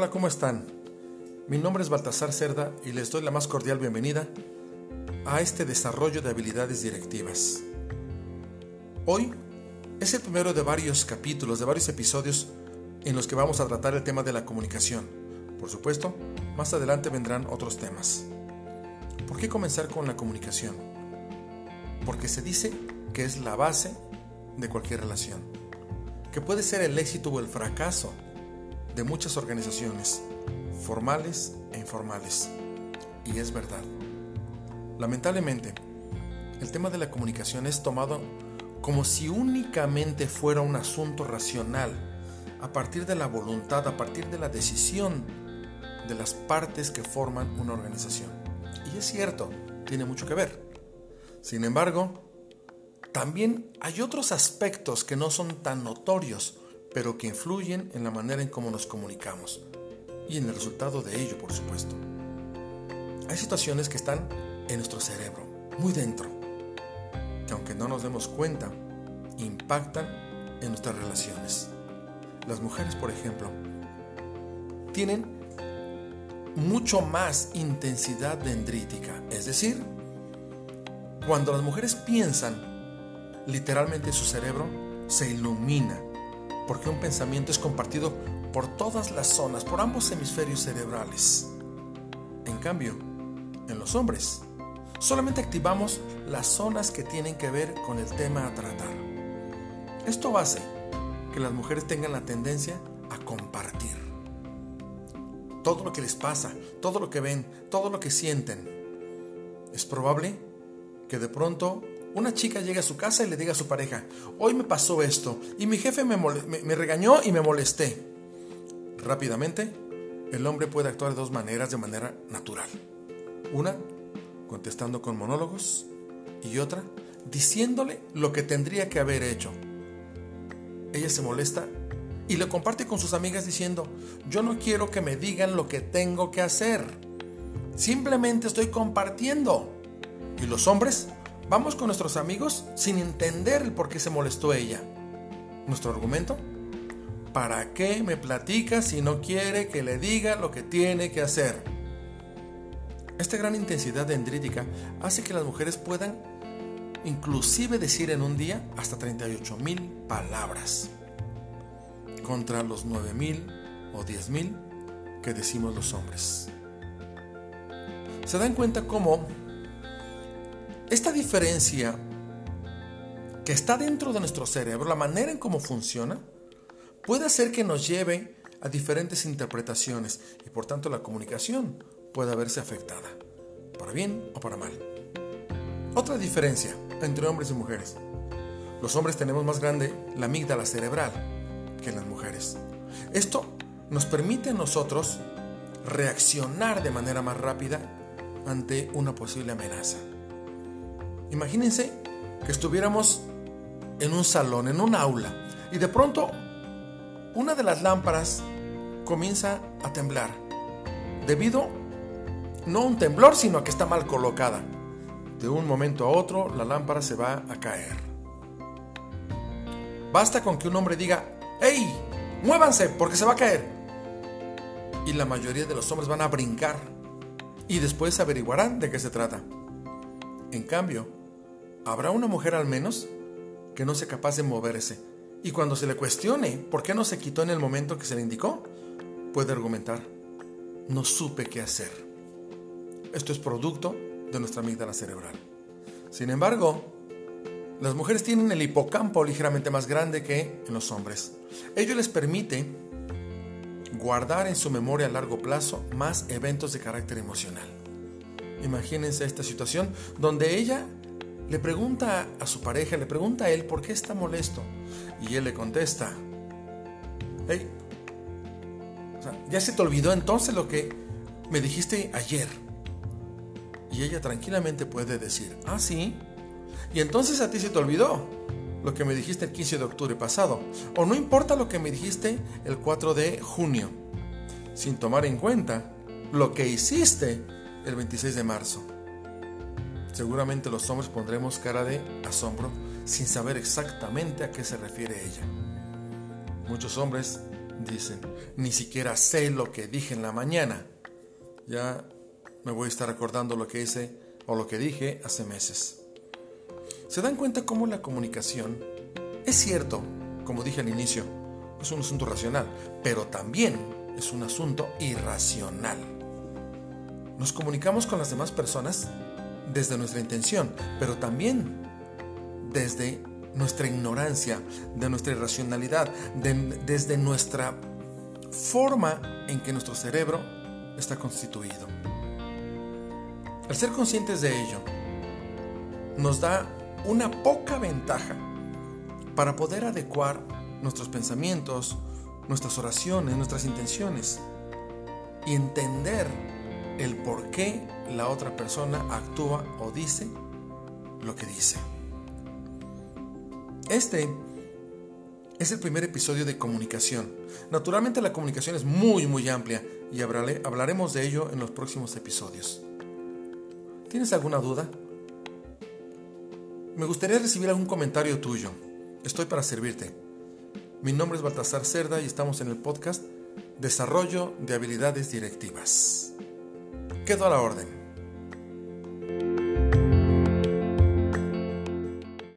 Hola, ¿cómo están? Mi nombre es Baltasar Cerda y les doy la más cordial bienvenida a este desarrollo de habilidades directivas. Hoy es el primero de varios capítulos, de varios episodios en los que vamos a tratar el tema de la comunicación. Por supuesto, más adelante vendrán otros temas. ¿Por qué comenzar con la comunicación? Porque se dice que es la base de cualquier relación, que puede ser el éxito o el fracaso de muchas organizaciones, formales e informales. Y es verdad. Lamentablemente, el tema de la comunicación es tomado como si únicamente fuera un asunto racional, a partir de la voluntad, a partir de la decisión de las partes que forman una organización. Y es cierto, tiene mucho que ver. Sin embargo, también hay otros aspectos que no son tan notorios, pero que influyen en la manera en cómo nos comunicamos y en el resultado de ello, por supuesto. Hay situaciones que están en nuestro cerebro, muy dentro, que aunque no nos demos cuenta, impactan en nuestras relaciones. Las mujeres, por ejemplo, tienen mucho más intensidad dendrítica, es decir, cuando las mujeres piensan, literalmente su cerebro se ilumina, porque un pensamiento es compartido por todas las zonas, por ambos hemisferios cerebrales. En cambio, en los hombres, solamente activamos las zonas que tienen que ver con el tema a tratar. Esto hace que las mujeres tengan la tendencia a compartir. Todo lo que les pasa, todo lo que ven, todo lo que sienten. Es probable que de pronto una chica llegue a su casa y le diga a su pareja, hoy me pasó esto y mi jefe me, me, regañó y me molesté. Rápidamente, el hombre puede actuar de dos maneras de manera natural. Una, contestando con monólogos y otra, diciéndole lo que tendría que haber hecho. Ella se molesta y le comparte con sus amigas diciendo, yo no quiero que me digan lo que tengo que hacer. Simplemente estoy compartiendo. Y los hombres Vamos con nuestros amigos sin entender el por qué se molestó ella. Nuestro argumento, ¿para qué me platica si no quiere que le diga lo que tiene que hacer? Esta gran intensidad dendrítica hace que las mujeres puedan inclusive decir en un día hasta 38 mil palabras contra los 9 mil o 10 mil que decimos los hombres. Se dan cuenta cómo esta diferencia que está dentro de nuestro cerebro, la manera en cómo funciona, puede hacer que nos lleve a diferentes interpretaciones y por tanto la comunicación puede verse afectada, para bien o para mal. Otra diferencia entre hombres y mujeres. Los hombres tenemos más grande la amígdala cerebral que las mujeres. Esto nos permite a nosotros reaccionar de manera más rápida ante una posible amenaza. Imagínense que estuviéramos en un salón, en un aula, y de pronto una de las lámparas comienza a temblar, debido no a un temblor, sino a que está mal colocada. De un momento a otro la lámpara se va a caer. Basta con que un hombre diga, ¡Ey! ¡Muévanse! porque se va a caer. Y la mayoría de los hombres van a brincar y después averiguarán de qué se trata. En cambio, ¿habrá una mujer al menos que no sea capaz de moverse? Y cuando se le cuestione por qué no se quitó en el momento que se le indicó, puede argumentar, no supe qué hacer. Esto es producto de nuestra amígdala cerebral. Sin embargo, las mujeres tienen el hipocampo ligeramente más grande que en los hombres. Ello les permite guardar en su memoria a largo plazo más eventos de carácter emocional. Imagínense esta situación donde ella le pregunta a su pareja, le pregunta a él por qué está molesto. Y él le contesta, hey, ya se te olvidó entonces lo que me dijiste ayer. Y ella tranquilamente puede decir, ah, sí. Y entonces a ti se te olvidó lo que me dijiste el 15 de octubre pasado. O no importa lo que me dijiste el 4 de junio. Sin tomar en cuenta lo que hiciste el 26 de marzo. Seguramente los hombres pondremos cara de asombro sin saber exactamente a qué se refiere ella. Muchos hombres dicen. Ni siquiera sé lo que dije en la mañana. Ya me voy a estar recordando lo que hice o lo que dije hace meses. ¿Se dan cuenta cómo la comunicación es cierto, como dije al inicio, es un asunto racional, pero también es un asunto irracional? Nos comunicamos con las demás personas desde nuestra intención, pero también desde nuestra ignorancia, de nuestra irracionalidad, desde nuestra forma en que nuestro cerebro está constituido. Al ser conscientes de ello, nos da una poca ventaja para poder adecuar nuestros pensamientos, nuestras oraciones, nuestras intenciones y entender el por qué la otra persona actúa o dice lo que dice. Este es el primer episodio de comunicación. Naturalmente la comunicación es muy muy amplia y hablaremos de ello en los próximos episodios. ¿Tienes alguna duda? Me gustaría recibir algún comentario tuyo. Estoy para servirte. Mi nombre es Baltasar Cerda y estamos en el podcast Desarrollo de Habilidades Directivas. Quedo a la orden.